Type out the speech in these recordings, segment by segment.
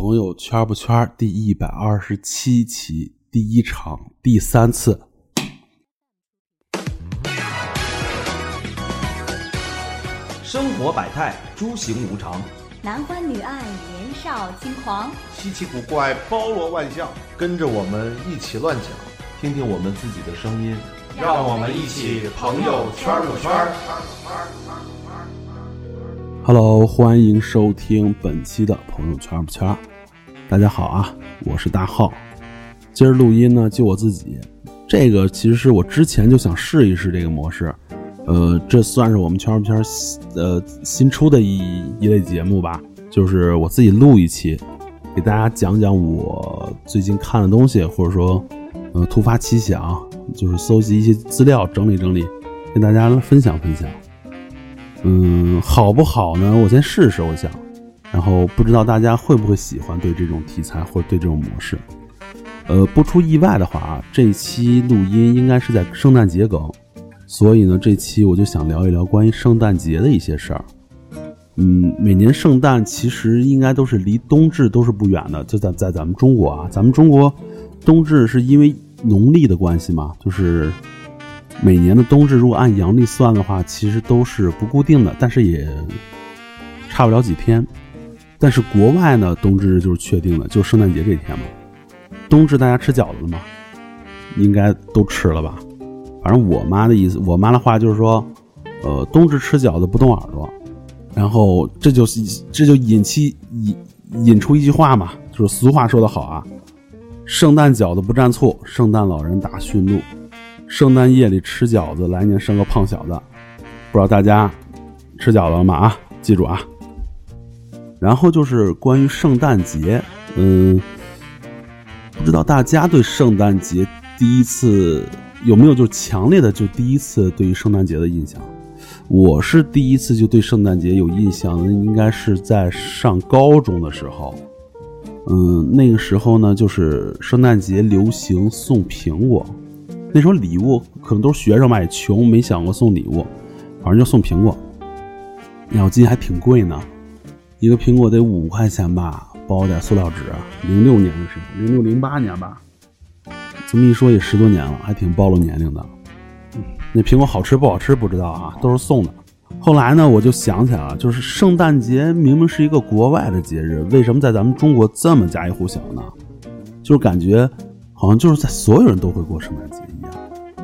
朋友圈不圈第一百二十七期第一场第三次，生活百态，诸行无常，男欢女爱，年少轻狂，稀奇古怪，包罗万象，跟着我们一起乱讲，听听我们自己的声音，让我们一起朋友圈不圈。Hello，欢迎收听本期的朋友圈不圈。大家好啊，我是大浩。今儿录音呢，就我自己。这个其实是我之前就想试一试这个模式，呃，这算是我们圈不圈呃新出的一一类节目吧，就是我自己录一期，给大家讲讲我最近看的东西，或者说呃突发奇想，就是搜集一些资料，整理整理，跟大家分享分享。嗯，好不好呢？我先试试，我想，然后不知道大家会不会喜欢对这种题材或者对这种模式。呃，不出意外的话啊，这期录音应该是在圣诞节梗，所以呢，这期我就想聊一聊关于圣诞节的一些事儿。嗯，每年圣诞其实应该都是离冬至都是不远的，就在在咱们中国啊，咱们中国冬至是因为农历的关系嘛，就是。每年的冬至，如果按阳历算的话，其实都是不固定的，但是也差不了几天。但是国外呢，冬至就是确定的，就圣诞节这天嘛。冬至大家吃饺子了吗？应该都吃了吧。反正我妈的意思，我妈的话就是说，呃，冬至吃饺子不动耳朵。然后这就是这就引起引引出一句话嘛，就是俗话说得好啊，圣诞饺子不蘸醋，圣诞老人打驯鹿。圣诞夜里吃饺子，来年生个胖小子。不知道大家吃饺子了吗？啊，记住啊。然后就是关于圣诞节，嗯，不知道大家对圣诞节第一次有没有就强烈的就第一次对于圣诞节的印象？我是第一次就对圣诞节有印象的，应该是在上高中的时候。嗯，那个时候呢，就是圣诞节流行送苹果。那时候礼物可能都是学生吧，也穷，没想过送礼物，反正就送苹果。然后今还挺贵呢，一个苹果得五块钱吧，包点塑料纸。零六年的时候，零六零八年吧，这么一说也十多年了，还挺暴露年龄的。那苹果好吃不好吃不知道啊，都是送的。后来呢，我就想起来了，就是圣诞节明明是一个国外的节日，为什么在咱们中国这么家喻户晓呢？就是感觉。好像就是在所有人都会过圣诞节一样，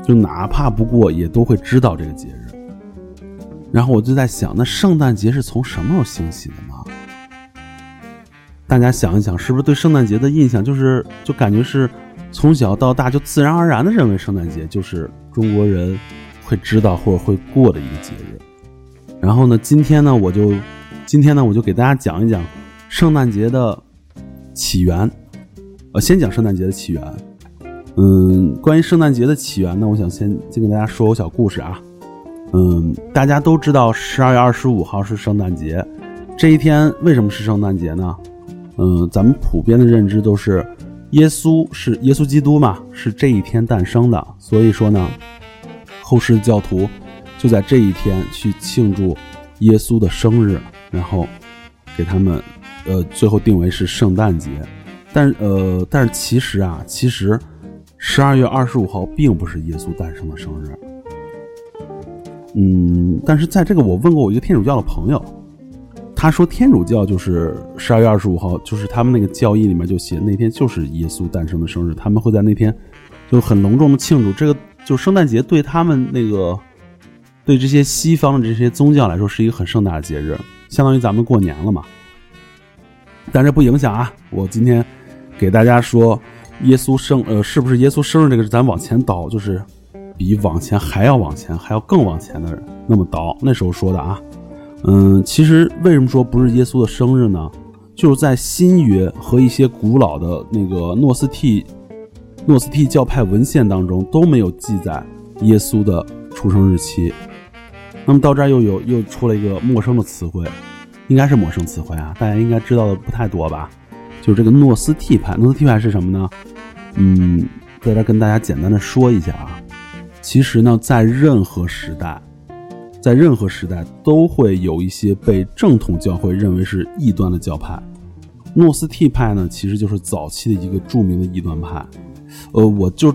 就哪怕不过也都会知道这个节日。然后我就在想，那圣诞节是从什么时候兴起的呢？大家想一想，是不是对圣诞节的印象就是就感觉是从小到大就自然而然的认为圣诞节就是中国人会知道或者会过的一个节日。然后呢，今天呢，我就今天呢，我就给大家讲一讲圣诞节的起源。呃，先讲圣诞节的起源。嗯，关于圣诞节的起源呢，我想先先跟大家说个小故事啊。嗯，大家都知道十二月二十五号是圣诞节，这一天为什么是圣诞节呢？嗯，咱们普遍的认知都是耶稣是耶稣基督嘛，是这一天诞生的，所以说呢，后世教徒就在这一天去庆祝耶稣的生日，然后给他们呃最后定为是圣诞节。但呃，但是其实啊，其实十二月二十五号并不是耶稣诞生的生日。嗯，但是在这个我问过我一个天主教的朋友，他说天主教就是十二月二十五号，就是他们那个教义里面就写那天就是耶稣诞生的生日，他们会在那天就很隆重的庆祝。这个就圣诞节对他们那个对这些西方的这些宗教来说是一个很盛大的节日，相当于咱们过年了嘛。但这不影响啊，我今天。给大家说，耶稣生呃是不是耶稣生日这个？咱往前倒，就是比往前还要往前，还要更往前的人那么倒。那时候说的啊，嗯，其实为什么说不是耶稣的生日呢？就是在新约和一些古老的那个诺斯替诺斯替教派文献当中都没有记载耶稣的出生日期。那么到这儿又有又出了一个陌生的词汇，应该是陌生词汇啊，大家应该知道的不太多吧？就是这个诺斯替派，诺斯替派是什么呢？嗯，在这跟大家简单的说一下啊。其实呢，在任何时代，在任何时代都会有一些被正统教会认为是异端的教派，诺斯替派呢，其实就是早期的一个著名的异端派。呃，我就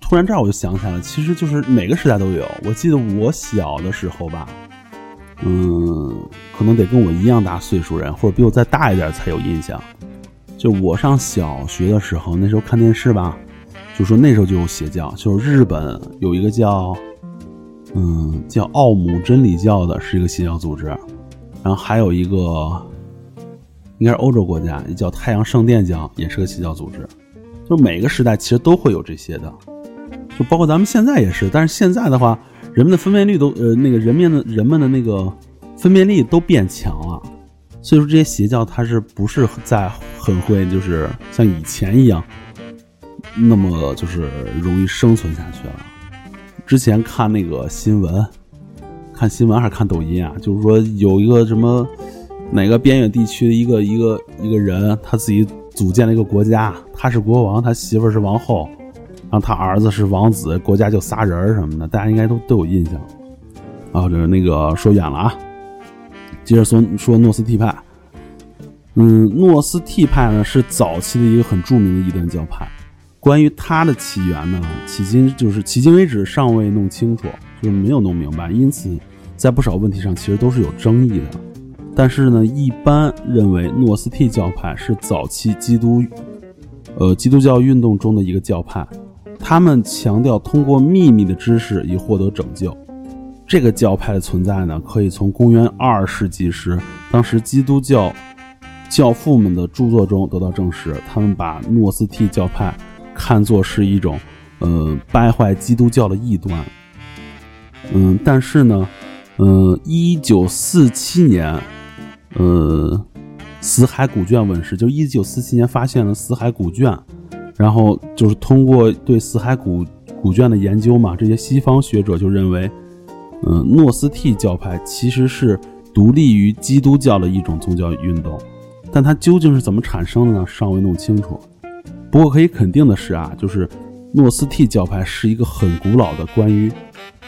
突然这儿我就想起来了，其实就是每个时代都有。我记得我小的时候吧，嗯，可能得跟我一样大岁数人，或者比我再大一点才有印象。就我上小学的时候，那时候看电视吧，就说那时候就有邪教，就是日本有一个叫，嗯，叫奥姆真理教的，是一个邪教组织，然后还有一个。应该是欧洲国家，也叫太阳圣殿教，也是个邪教组织。就每个时代其实都会有这些的，就包括咱们现在也是。但是现在的话，人们的分辨率都呃那个人面的人们的那个分辨力都变强了，所以说这些邪教它是不是在很会就是像以前一样那么就是容易生存下去了？之前看那个新闻，看新闻还是看抖音啊？就是说有一个什么。哪个边远地区的一个一个一个人，他自己组建了一个国家，他是国王，他媳妇是王后，然后他儿子是王子，国家就仨人什么的，大家应该都都有印象。啊，就是那个说远了啊，接着说说诺斯替派。嗯，诺斯替派呢是早期的一个很著名的异端教派，关于它的起源呢，迄今就是迄今为止尚未弄清楚，就是没有弄明白，因此在不少问题上其实都是有争议的。但是呢，一般认为诺斯替教派是早期基督，呃，基督教运动中的一个教派。他们强调通过秘密的知识以获得拯救。这个教派的存在呢，可以从公元二世纪时，当时基督教教父们的著作中得到证实。他们把诺斯替教派看作是一种，呃，败坏基督教的异端。嗯，但是呢，嗯，一九四七年。呃，死海古卷问世，就一九四七年发现了死海古卷，然后就是通过对死海古古卷的研究嘛，这些西方学者就认为，嗯，诺斯替教派其实是独立于基督教的一种宗教运动，但它究竟是怎么产生的呢？尚未弄清楚。不过可以肯定的是啊，就是诺斯替教派是一个很古老的关于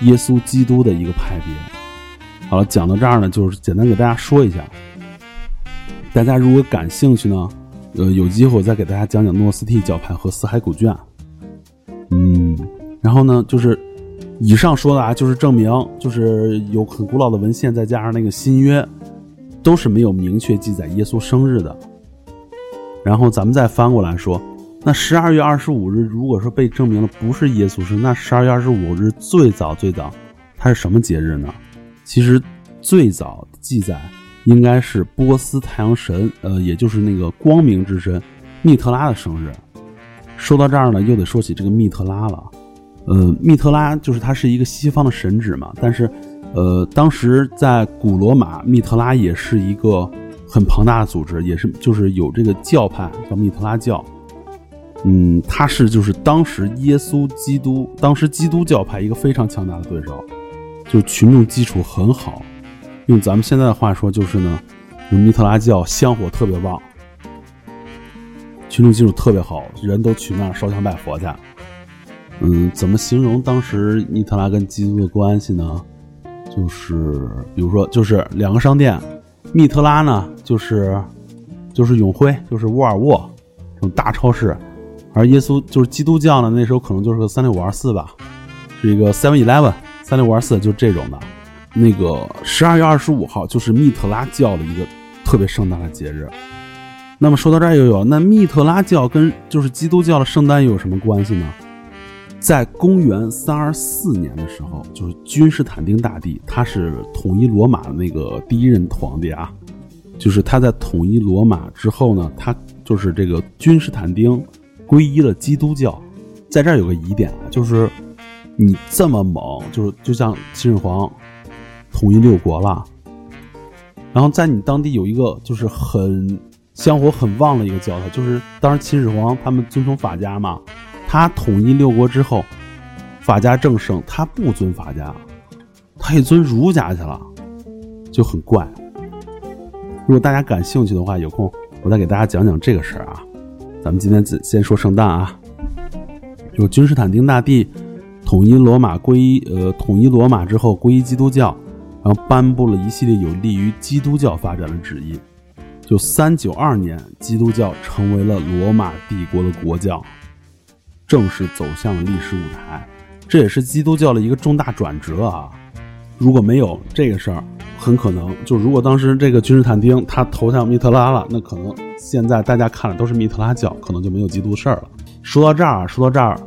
耶稣基督的一个派别。好了，讲到这儿呢，就是简单给大家说一下。大家如果感兴趣呢，呃，有机会我再给大家讲讲诺斯替教派和死海古卷。嗯，然后呢，就是以上说的啊，就是证明，就是有很古老的文献，再加上那个新约，都是没有明确记载耶稣生日的。然后咱们再翻过来说，那十二月二十五日，如果说被证明了不是耶稣生，那十二月二十五日最早最早，它是什么节日呢？其实最早记载。应该是波斯太阳神，呃，也就是那个光明之神密特拉的生日。说到这儿呢，又得说起这个密特拉了。呃，密特拉就是它是一个西方的神祇嘛，但是，呃，当时在古罗马，密特拉也是一个很庞大的组织，也是就是有这个教派叫密特拉教。嗯，他是就是当时耶稣基督，当时基督教派一个非常强大的对手，就是群众基础很好。用咱们现在的话说，就是呢，密特拉教香火特别旺，群众基础特别好，人都去那儿烧香拜佛去。嗯，怎么形容当时密特拉跟基督的关系呢？就是，比如说，就是两个商店，密特拉呢，就是就是永辉，就是沃尔沃这种大超市，而耶稣就是基督教呢，那时候可能就是个三六五二四吧，是一个 Seven Eleven 三六五二四，就这种的。那个十二月二十五号就是密特拉教的一个特别盛大的节日。那么说到这儿又有，那密特拉教跟就是基督教的圣诞又有什么关系呢？在公元三二四年的时候，就是君士坦丁大帝，他是统一罗马的那个第一任皇帝啊。就是他在统一罗马之后呢，他就是这个君士坦丁皈依了基督教。在这儿有个疑点啊，就是你这么猛，就是就像秦始皇。统一六国了，然后在你当地有一个就是很香火很旺的一个教派，就是当时秦始皇他们尊崇法家嘛，他统一六国之后，法家正盛，他不尊法家，他也尊儒家去了，就很怪。如果大家感兴趣的话，有空我再给大家讲讲这个事儿啊。咱们今天先先说圣诞啊，就君士坦丁大帝统一罗马归一呃统一罗马之后皈依基督教。然后颁布了一系列有利于基督教发展的旨意，就三九二年，基督教成为了罗马帝国的国教，正式走向了历史舞台。这也是基督教的一个重大转折啊！如果没有这个事儿，很可能就如果当时这个君士坦丁他投向密特拉了，那可能现在大家看的都是密特拉教，可能就没有基督事儿了。说到这儿，说到这儿，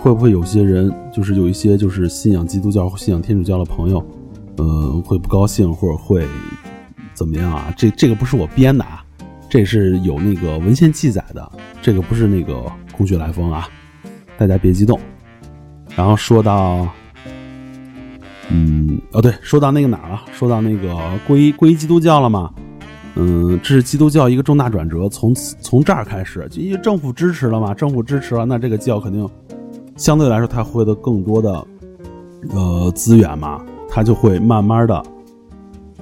会不会有些人就是有一些就是信仰基督教信仰天主教的朋友，呃，会不高兴或者会怎么样啊？这这个不是我编的啊，这是有那个文献记载的，这个不是那个空穴来风啊，大家别激动。然后说到，嗯，哦对，说到那个哪儿了？说到那个皈依皈依基督教了吗？嗯，这是基督教一个重大转折，从此从这儿开始，就因为政府支持了嘛，政府支持了，那这个教肯定相对来说它获得更多的呃资源嘛，它就会慢慢的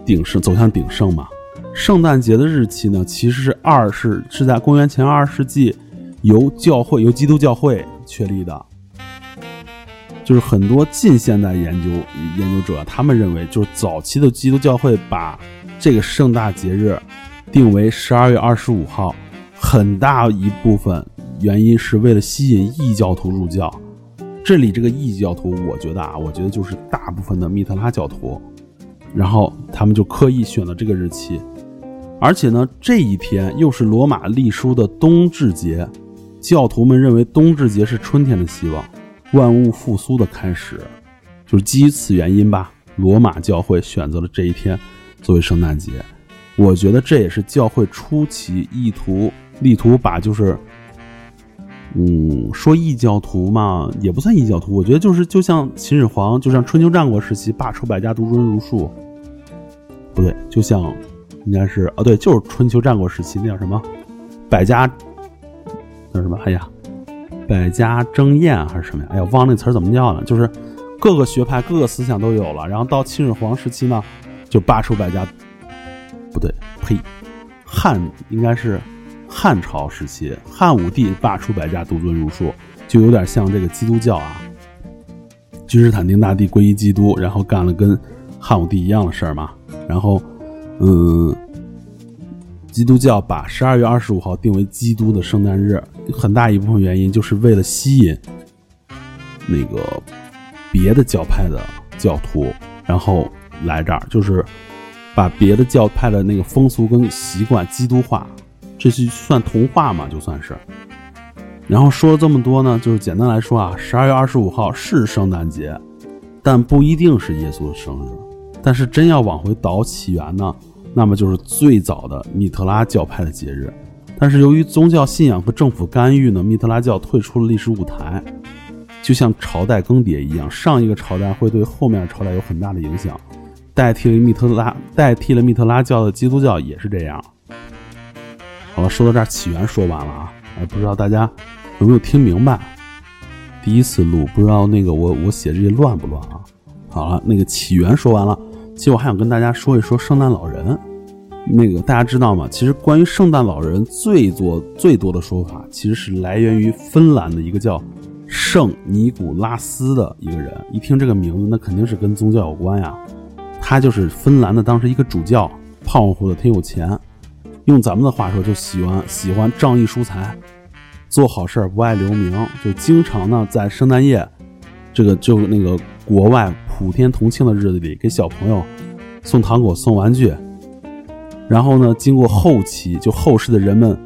鼎盛，走向鼎盛嘛。圣诞节的日期呢，其实是二是是在公元前二世纪由教会由基督教会确立的。就是很多近现代研究研究者，他们认为，就是早期的基督教会把这个盛大节日定为十二月二十五号，很大一部分原因是为了吸引异教徒入教。这里这个异教徒，我觉得啊，我觉得就是大部分的密特拉教徒，然后他们就刻意选了这个日期，而且呢，这一天又是罗马历书的冬至节，教徒们认为冬至节是春天的希望。万物复苏的开始，就是基于此原因吧。罗马教会选择了这一天作为圣诞节，我觉得这也是教会初期意图力图把就是，嗯，说异教徒嘛，也不算异教徒。我觉得就是就像秦始皇，就像春秋战国时期罢黜百家，独尊儒术，不对，就像应该是啊，对，就是春秋战国时期那叫什么百家叫什么？哎呀。百家争艳还是什么呀？哎呀，忘了那词儿怎么叫了？就是各个学派、各个思想都有了。然后到秦始皇时期呢，就罢黜百家，不对，呸，汉应该是汉朝时期，汉武帝罢黜百家，独尊儒术，就有点像这个基督教啊。君士坦丁大帝皈依基督，然后干了跟汉武帝一样的事儿嘛。然后，嗯。基督教把十二月二十五号定为基督的圣诞日，很大一部分原因就是为了吸引那个别的教派的教徒，然后来这儿，就是把别的教派的那个风俗跟习惯基督化，这是算同化嘛？就算是。然后说了这么多呢，就是简单来说啊，十二月二十五号是圣诞节，但不一定是耶稣的生日。但是真要往回倒起源呢？那么就是最早的密特拉教派的节日，但是由于宗教信仰和政府干预呢，密特拉教退出了历史舞台，就像朝代更迭一样，上一个朝代会对后面朝代有很大的影响，代替了密特拉代替了密特拉教的基督教也是这样。好了，说到这儿起源说完了啊，哎，不知道大家有没有听明白？第一次录，不知道那个我我写这些乱不乱啊？好了，那个起源说完了。其实我还想跟大家说一说圣诞老人，那个大家知道吗？其实关于圣诞老人最多最多的说法，其实是来源于芬兰的一个叫圣尼古拉斯的一个人。一听这个名字，那肯定是跟宗教有关呀。他就是芬兰的当时一个主教，胖乎乎的，挺有钱。用咱们的话说，就喜欢喜欢仗义疏财，做好事儿不爱留名，就经常呢在圣诞夜，这个就那个国外。普天同庆的日子里，给小朋友送糖果、送玩具，然后呢，经过后期就后世的人们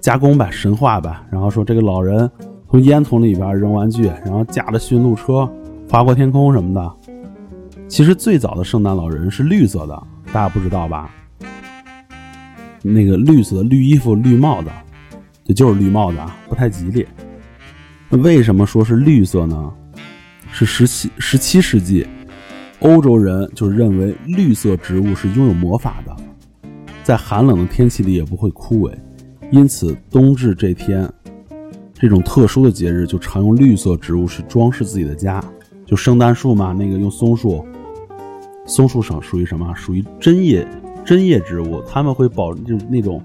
加工吧、神话吧，然后说这个老人从烟囱里边扔玩具，然后驾着驯鹿车划过天空什么的。其实最早的圣诞老人是绿色的，大家不知道吧？那个绿色的绿衣服、绿帽子，这就是绿帽子啊，不太吉利。为什么说是绿色呢？是十七十七世纪，欧洲人就认为绿色植物是拥有魔法的，在寒冷的天气里也不会枯萎，因此冬至这天，这种特殊的节日就常用绿色植物去装饰自己的家，就圣诞树嘛，那个用松树，松树上属于什么？属于针叶针叶植物，它们会保就是那种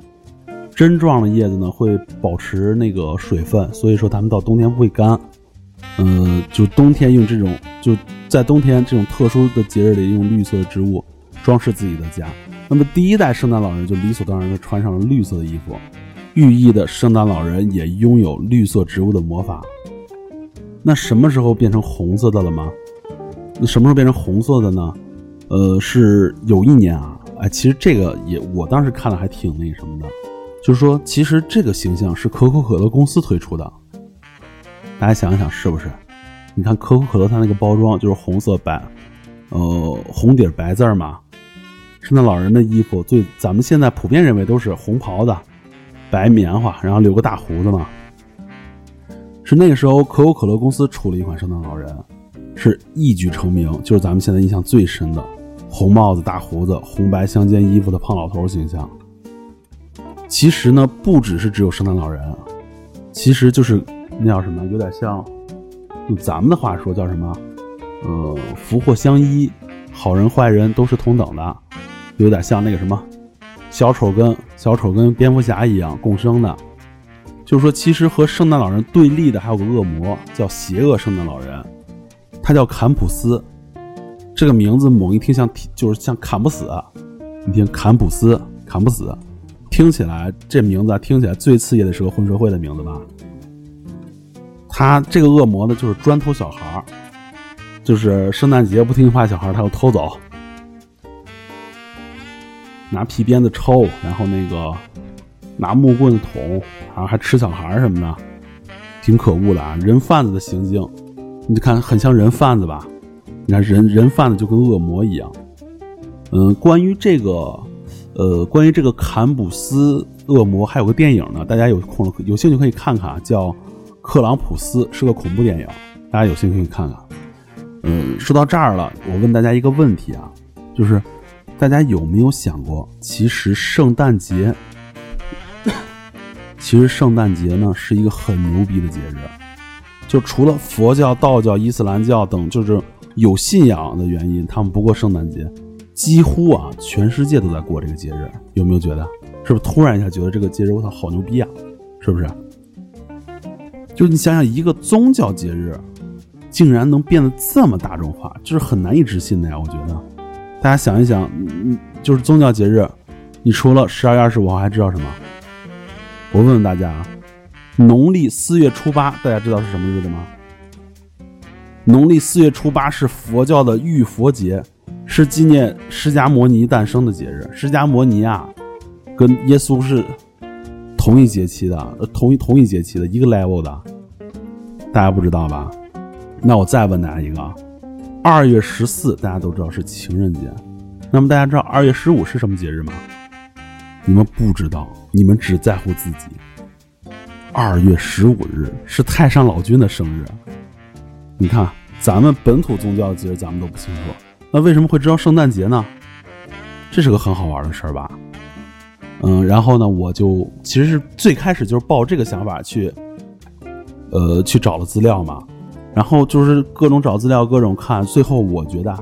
针状的叶子呢，会保持那个水分，所以说它们到冬天不会干。嗯，就冬天用这种，就在冬天这种特殊的节日里用绿色植物装饰自己的家。那么第一代圣诞老人就理所当然的穿上了绿色的衣服，寓意的圣诞老人也拥有绿色植物的魔法。那什么时候变成红色的了吗？那什么时候变成红色的呢？呃，是有一年啊，哎，其实这个也我当时看了还挺那什么的，就是说，其实这个形象是可口可乐公司推出的。大家想一想，是不是？你看可口可乐它那个包装就是红色白，呃，红底白字嘛。圣诞老人的衣服最咱们现在普遍认为都是红袍子、白棉花，然后留个大胡子嘛。是那个时候可口可乐公司出了一款圣诞老人，是一举成名，就是咱们现在印象最深的红帽子、大胡子、红白相间衣服的胖老头形象。其实呢，不只是只有圣诞老人，其实就是那叫什么，有点像用咱们的话说叫什么，呃，福祸相依，好人坏人都是同等的。有点像那个什么，小丑跟小丑跟蝙蝠侠一样共生的，就是说，其实和圣诞老人对立的还有个恶魔，叫邪恶圣诞老人，他叫坎普斯。这个名字猛一听像就是像砍不死，你听坎普斯砍不死，听起来这名字听起来最次也得是个混社会的名字吧？他这个恶魔呢，就是专偷小孩就是圣诞节不听话小孩他要偷走。拿皮鞭子抽，然后那个拿木棍捅，然后还吃小孩什么的，挺可恶的啊！人贩子的行径，你看很像人贩子吧？你看人人贩子就跟恶魔一样。嗯，关于这个，呃，关于这个坎普斯恶魔，还有个电影呢，大家有空了有兴趣可以看看啊，叫《克朗普斯》，是个恐怖电影，大家有兴趣可以看看。嗯，说到这儿了，我问大家一个问题啊，就是。大家有没有想过，其实圣诞节，其实圣诞节呢是一个很牛逼的节日。就除了佛教、道教、伊斯兰教等，就是有信仰的原因，他们不过圣诞节。几乎啊，全世界都在过这个节日。有没有觉得？是不是突然一下觉得这个节日，我操，好牛逼啊？是不是？就你想想，一个宗教节日，竟然能变得这么大众化，就是很难以置信的呀！我觉得。大家想一想，就是宗教节日，你除了十二月二十五号还知道什么？我问问大家啊，农历四月初八，大家知道是什么日子吗？农历四月初八是佛教的浴佛节，是纪念释迦摩尼诞生的节日。释迦摩尼啊，跟耶稣是同一节期的，同一同一节期的一个 level 的，大家不知道吧？那我再问大家一个。二月十四，大家都知道是情人节。那么大家知道二月十五是什么节日吗？你们不知道，你们只在乎自己。二月十五日是太上老君的生日。你看，咱们本土宗教的节日咱们都不清楚，那为什么会知道圣诞节呢？这是个很好玩的事儿吧？嗯，然后呢，我就其实是最开始就是抱这个想法去，呃，去找了资料嘛。然后就是各种找资料，各种看，最后我觉得啊，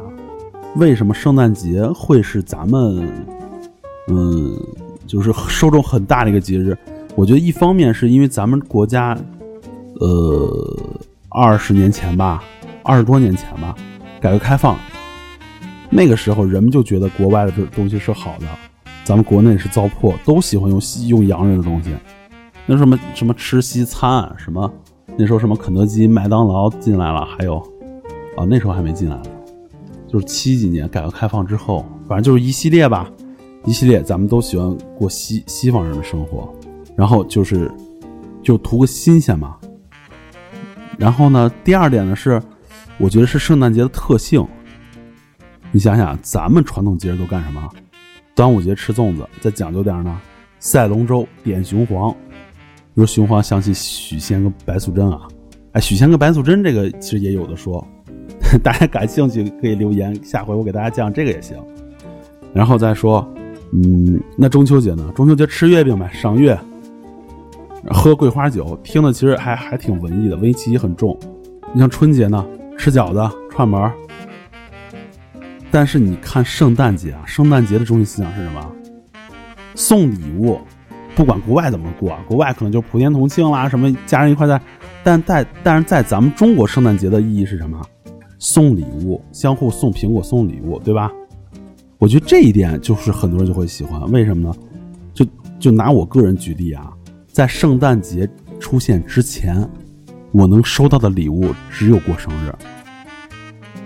为什么圣诞节会是咱们，嗯，就是受众很大的一个节日？我觉得一方面是因为咱们国家，呃，二十年前吧，二十多年前吧，改革开放，那个时候人们就觉得国外的这东西是好的，咱们国内是糟粕，都喜欢用西用洋人的东西，那什么什么吃西餐什么。那时候什么肯德基、麦当劳进来了，还有，啊，那时候还没进来呢，就是七几年改革开放之后，反正就是一系列吧，一系列，咱们都喜欢过西西方人的生活，然后就是，就图个新鲜嘛。然后呢，第二点呢是，我觉得是圣诞节的特性。你想想，咱们传统节日都干什么？端午节吃粽子，再讲究点呢，赛龙舟、点雄黄。比如雄黄想起许仙跟白素贞啊，哎，许仙跟白素贞这个其实也有的说，大家感兴趣可以留言，下回我给大家讲这个也行。然后再说，嗯，那中秋节呢？中秋节吃月饼呗，赏月，喝桂花酒，听的其实还还挺文艺的，文艺气息很重。你像春节呢，吃饺子、串门但是你看圣诞节啊，圣诞节的中心思想是什么？送礼物。不管国外怎么过，国外可能就普天同庆啦，什么家人一块在，但在但是在咱们中国圣诞节的意义是什么？送礼物，相互送苹果，送礼物，对吧？我觉得这一点就是很多人就会喜欢，为什么呢？就就拿我个人举例啊，在圣诞节出现之前，我能收到的礼物只有过生日。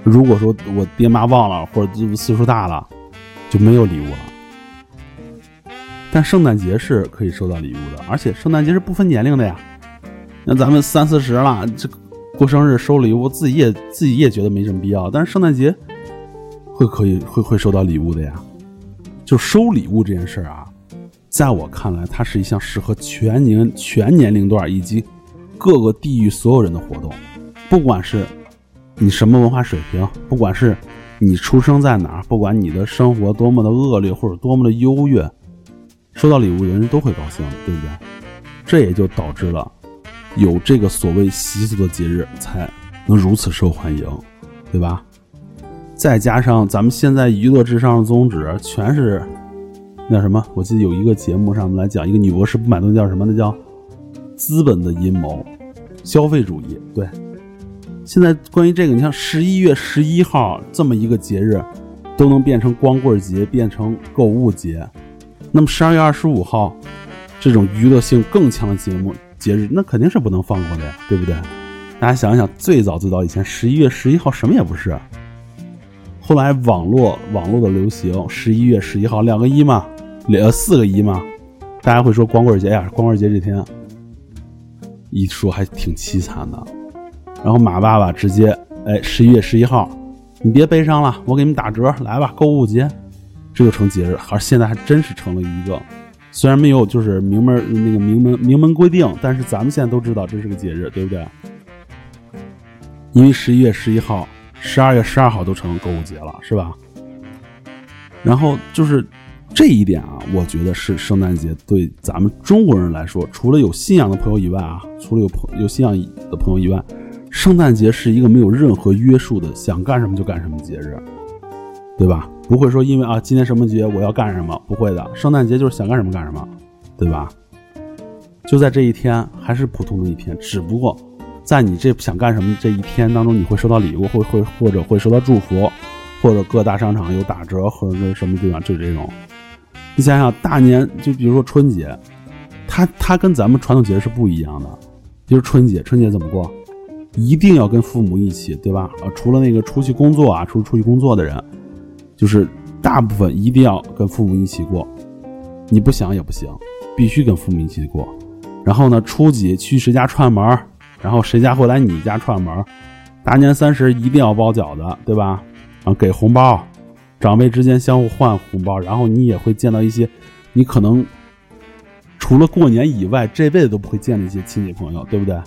如果说我爹妈忘了，或者岁数大了，就没有礼物了。但圣诞节是可以收到礼物的，而且圣诞节是不分年龄的呀。那咱们三四十了，这过生日收礼物，自己也自己也觉得没什么必要。但是圣诞节会可以会会收到礼物的呀。就收礼物这件事儿啊，在我看来，它是一项适合全年全年龄段以及各个地域所有人的活动，不管是。你什么文化水平？不管是你出生在哪儿，不管你的生活多么的恶劣或者多么的优越，收到礼物人人都会高兴，对不对？这也就导致了有这个所谓习俗的节日才能如此受欢迎，对吧？再加上咱们现在娱乐至上的宗旨全是那什么？我记得有一个节目上面来讲，一个女博士不买东西叫什么？那叫资本的阴谋，消费主义，对。现在关于这个，你像十一月十一号这么一个节日，都能变成光棍节，变成购物节。那么十二月二十五号，这种娱乐性更强的节目节日，那肯定是不能放过的呀，对不对？大家想一想，最早最早以前，十一月十一号什么也不是。后来网络网络的流行，十一月十一号两个一嘛，两四个一嘛，大家会说光棍节呀，光棍节这天，一说还挺凄惨的。然后马爸爸直接，哎，十一月十一号，你别悲伤了，我给你们打折，来吧，购物节，这就成节日。而，现在还真是成了一个，虽然没有就是明门那个明门明门规定，但是咱们现在都知道这是个节日，对不对？因为十一月十一号、十二月十二号都成购物节了，是吧？然后就是这一点啊，我觉得是圣诞节对咱们中国人来说，除了有信仰的朋友以外啊，除了有朋有信仰的朋友以外。圣诞节是一个没有任何约束的，想干什么就干什么节日，对吧？不会说因为啊今天什么节我要干什么，不会的。圣诞节就是想干什么干什么，对吧？就在这一天，还是普通的一天，只不过在你这想干什么这一天当中，你会收到礼物，会会或者会收到祝福，或者各大商场有打折，或者是什么地方就这种。你想想，大年就比如说春节，它它跟咱们传统节日是不一样的。比如春节，春节怎么过？一定要跟父母一起，对吧？啊，除了那个出去工作啊，出出去工作的人，就是大部分一定要跟父母一起过。你不想也不行，必须跟父母一起过。然后呢，初几去谁家串门，然后谁家会来你家串门。大年三十一定要包饺子，对吧？然后给红包，长辈之间相互换红包。然后你也会见到一些你可能除了过年以外这辈子都不会见的一些亲戚朋友，对不对？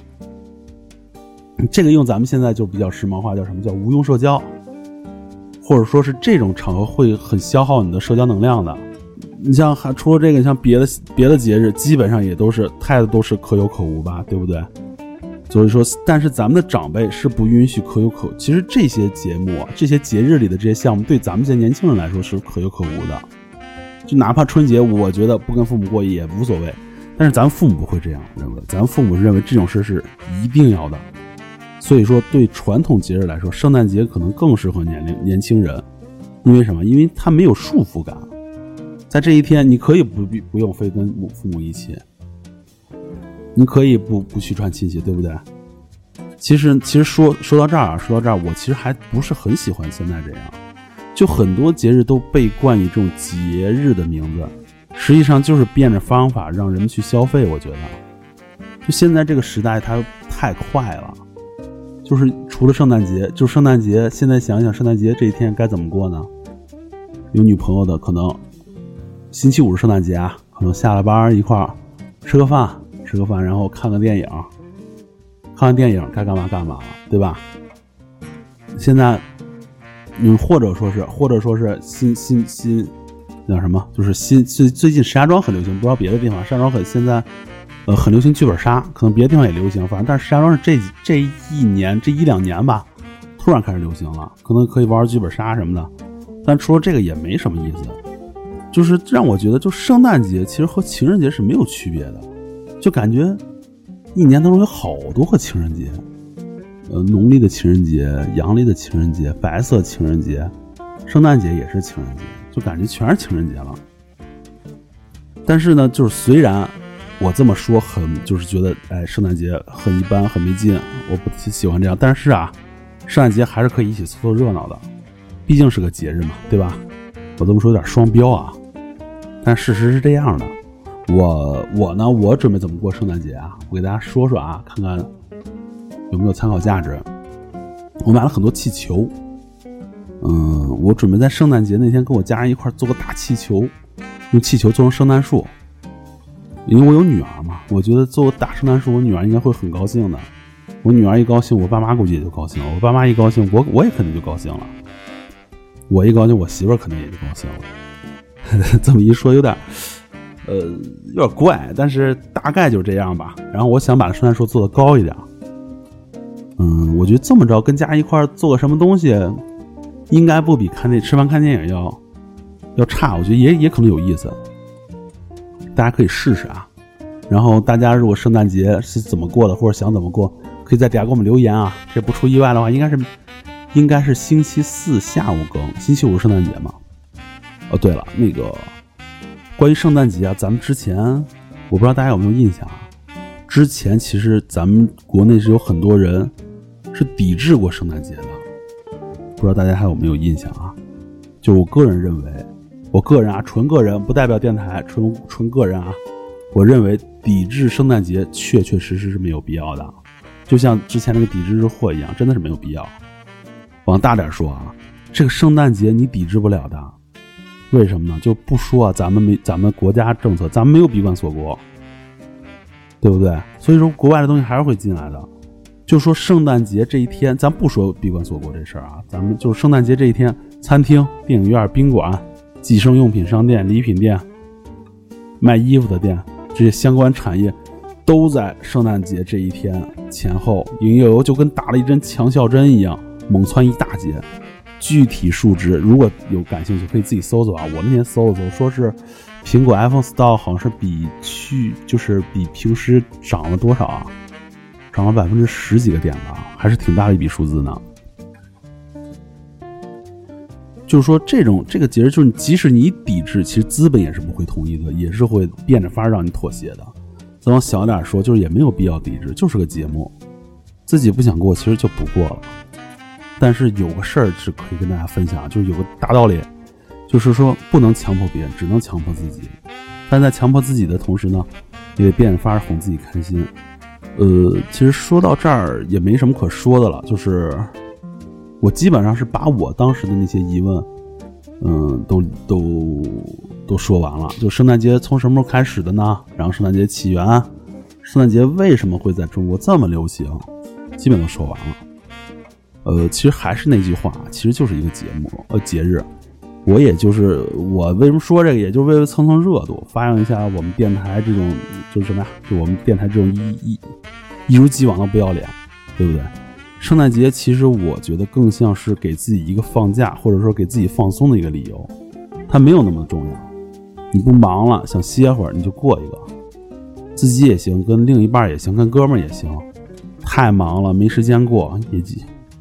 这个用咱们现在就比较时髦化，叫什么叫无用社交，或者说是这种场合会很消耗你的社交能量的。你像还除了这个，你像别的别的节日，基本上也都是态度都是可有可无吧，对不对？所以说，但是咱们的长辈是不允许可有可。其实这些节目、这些节日里的这些项目，对咱们这些年轻人来说是可有可无的。就哪怕春节，我觉得不跟父母过也无所谓。但是咱父母不会这样认为，咱父母认为这种事是一定要的。所以说，对传统节日来说，圣诞节可能更适合年龄年轻人，因为什么？因为它没有束缚感，在这一天，你可以不必不用非跟母父母一起，你可以不不去串亲戚，对不对？其实，其实说说到这儿啊，说到这儿，我其实还不是很喜欢现在这样，就很多节日都被冠以这种节日的名字，实际上就是变着方法让人们去消费。我觉得，就现在这个时代，它太快了。就是除了圣诞节，就圣诞节。现在想想，圣诞节这一天该怎么过呢？有女朋友的可能星期五是圣诞节啊，可能下了班一块儿吃个饭，吃个饭，然后看个电影，看完电影该干嘛干嘛了，对吧？现在，嗯，或者说是，或者说是新新新，叫什么？就是新最最近石家庄很流行，不知道别的地方，石家庄很现在。呃，很流行剧本杀，可能别的地方也流行，反正但是石家庄是这这一年这一两年吧，突然开始流行了，可能可以玩剧本杀什么的。但除了这个也没什么意思，就是让我觉得，就圣诞节其实和情人节是没有区别的，就感觉一年当中有好多个情人节，呃，农历的情人节、阳历的情人节、白色情人节，圣诞节也是情人节。就感觉全是情人节了。但是呢，就是虽然我这么说很，就是觉得哎，圣诞节很一般，很没劲，我不喜欢这样。但是啊，圣诞节还是可以一起凑凑热闹的，毕竟是个节日嘛，对吧？我这么说有点双标啊，但事实是这样的。我我呢，我准备怎么过圣诞节啊？我给大家说说啊，看看有没有参考价值。我买了很多气球，嗯，我准备在圣诞节那天跟我家人一块做个大气球，用气球做成圣诞树。因为我有女儿嘛，我觉得做个大圣诞树，我女儿应该会很高兴的。我女儿一高兴，我爸妈估计也就高兴了。我爸妈一高兴，我我也肯定就高兴了。我一高兴，我媳妇儿肯定也就高兴了。这么一说，有点。呃，有点怪，但是大概就这样吧。然后我想把圣诞树做的高一点。嗯，我觉得这么着跟家一块做个什么东西，应该不比看那吃饭看电影要要差。我觉得也也可能有意思，大家可以试试啊。然后大家如果圣诞节是怎么过的，或者想怎么过，可以在底下给我们留言啊。这不出意外的话，应该是应该是星期四下午更，星期五圣诞节嘛。哦，对了，那个。关于圣诞节啊，咱们之前我不知道大家有没有印象啊？之前其实咱们国内是有很多人是抵制过圣诞节的，不知道大家还有没有印象啊？就我个人认为，我个人啊，纯个人，不代表电台，纯纯个人啊，我认为抵制圣诞节确确实实是没有必要的，就像之前那个抵制日货一样，真的是没有必要。往大点说啊，这个圣诞节你抵制不了的。为什么呢？就不说啊咱们没咱们国家政策，咱们没有闭关锁国，对不对？所以说国外的东西还是会进来的。就说圣诞节这一天，咱不说闭关锁国这事儿啊，咱们就是圣诞节这一天，餐厅、电影院、宾馆、计生用品商店、礼品店、卖衣服的店，这些相关产业都在圣诞节这一天前后营业额就跟打了一针强效针一样，猛窜一大截。具体数值如果有感兴趣，可以自己搜搜啊。我那天搜了搜，说是苹果 iPhone Store 好像是比去就是比平时涨了多少啊？涨了百分之十几个点吧，还是挺大的一笔数字呢。就是说，这种这个节日，就是即使你抵制，其实资本也是不会同意的，也是会变着法让你妥协的。再往小点说，就是也没有必要抵制，就是个节目，自己不想过，其实就不过了。但是有个事儿是可以跟大家分享，就是有个大道理，就是说不能强迫别人，只能强迫自己。但在强迫自己的同时呢，也得变着法哄自己开心。呃，其实说到这儿也没什么可说的了，就是我基本上是把我当时的那些疑问，嗯，都都都说完了。就圣诞节从什么时候开始的呢？然后圣诞节起源，圣诞节为什么会在中国这么流行，基本都说完了。呃，其实还是那句话，其实就是一个节目，呃，节日。我也就是我为什么说这个，也就是为了蹭蹭热度，发扬一下我们电台这种就是什么呀？就我们电台这种一一一如既往的不要脸，对不对？圣诞节其实我觉得更像是给自己一个放假，或者说给自己放松的一个理由，它没有那么重要。你不忙了，想歇会儿，你就过一个，自己也行，跟另一半也行，跟哥们儿也行。太忙了，没时间过，也。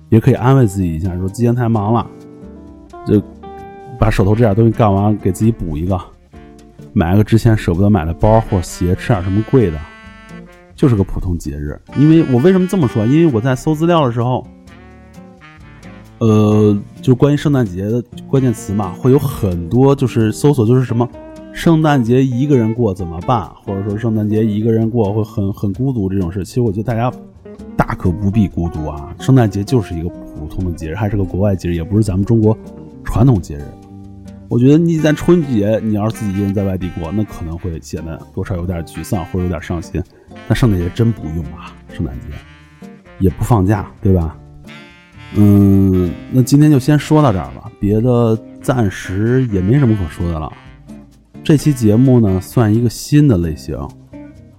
也可以安慰自己一下，说今天太忙了，就把手头这点东西干完，给自己补一个，买个之前舍不得买的包或鞋，吃点什么贵的，就是个普通节日。因为我为什么这么说？因为我在搜资料的时候，呃，就关于圣诞节的关键词嘛，会有很多就是搜索，就是什么圣诞节一个人过怎么办，或者说圣诞节一个人过会很很孤独这种事。其实我觉得大家。大可不必孤独啊！圣诞节就是一个普通的节日，还是个国外节日，也不是咱们中国传统节日。我觉得你在春节，你要是自己一个人在外地过，那可能会显得多少有点沮丧或者有点伤心。那圣诞节真不用啊，圣诞节也不放假，对吧？嗯，那今天就先说到这儿吧，别的暂时也没什么可说的了。这期节目呢，算一个新的类型。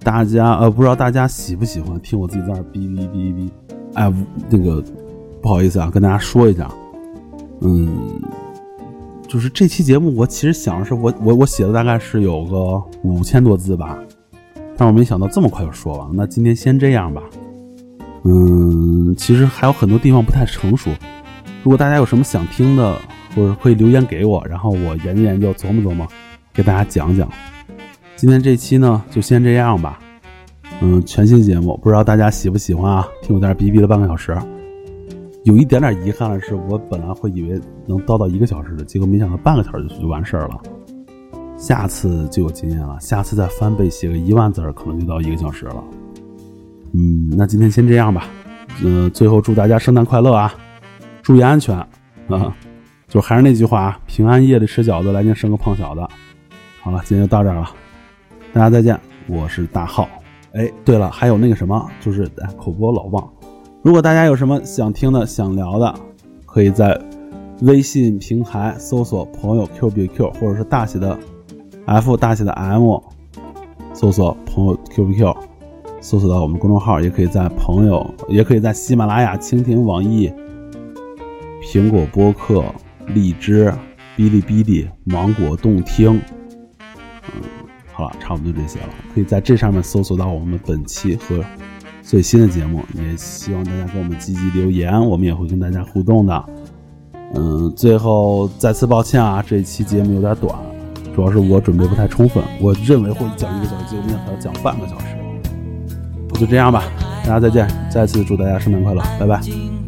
大家呃，不知道大家喜不喜欢听我自己在那哔哔哔哔，哎，那个不好意思啊，跟大家说一下，嗯，就是这期节目我其实想的是我我我写的大概是有个五千多字吧，但我没想到这么快就说完。那今天先这样吧，嗯，其实还有很多地方不太成熟，如果大家有什么想听的，或者可以留言给我，然后我研究研究，琢磨琢磨，给大家讲讲。今天这期呢，就先这样吧。嗯，全新节目，不知道大家喜不喜欢啊？听我在这逼逼了半个小时，有一点点遗憾的是，我本来会以为能叨叨一个小时的，结果没想到半个小时就就完事儿了。下次就有经验了，下次再翻倍写个一万字儿，可能就到一个小时了。嗯，那今天先这样吧。嗯、最后祝大家圣诞快乐啊！注意安全啊！就还是那句话啊，平安夜里吃饺子，来年生个胖小子。好了，今天就到这儿了，大家再见，我是大浩。哎，对了，还有那个什么，就是，口播老忘。如果大家有什么想听的、想聊的，可以在微信平台搜索“朋友 Q B Q”，或者是大写的 F 大写的 M，搜索“朋友 QQ，搜索到我们公众号，也可以在朋友，也可以在喜马拉雅、蜻蜓、网易、苹果播客、荔枝、哔哩哔哩、芒果动听。嗯，好了，差不多这些了。可以在这上面搜索到我们本期和最新的节目，也希望大家给我们积极留言，我们也会跟大家互动的。嗯，最后再次抱歉啊，这一期节目有点短，主要是我准备不太充分，我认为会讲一个小时，结果没想到讲半个小时。就这样吧，大家再见，再次祝大家圣诞快乐，拜拜。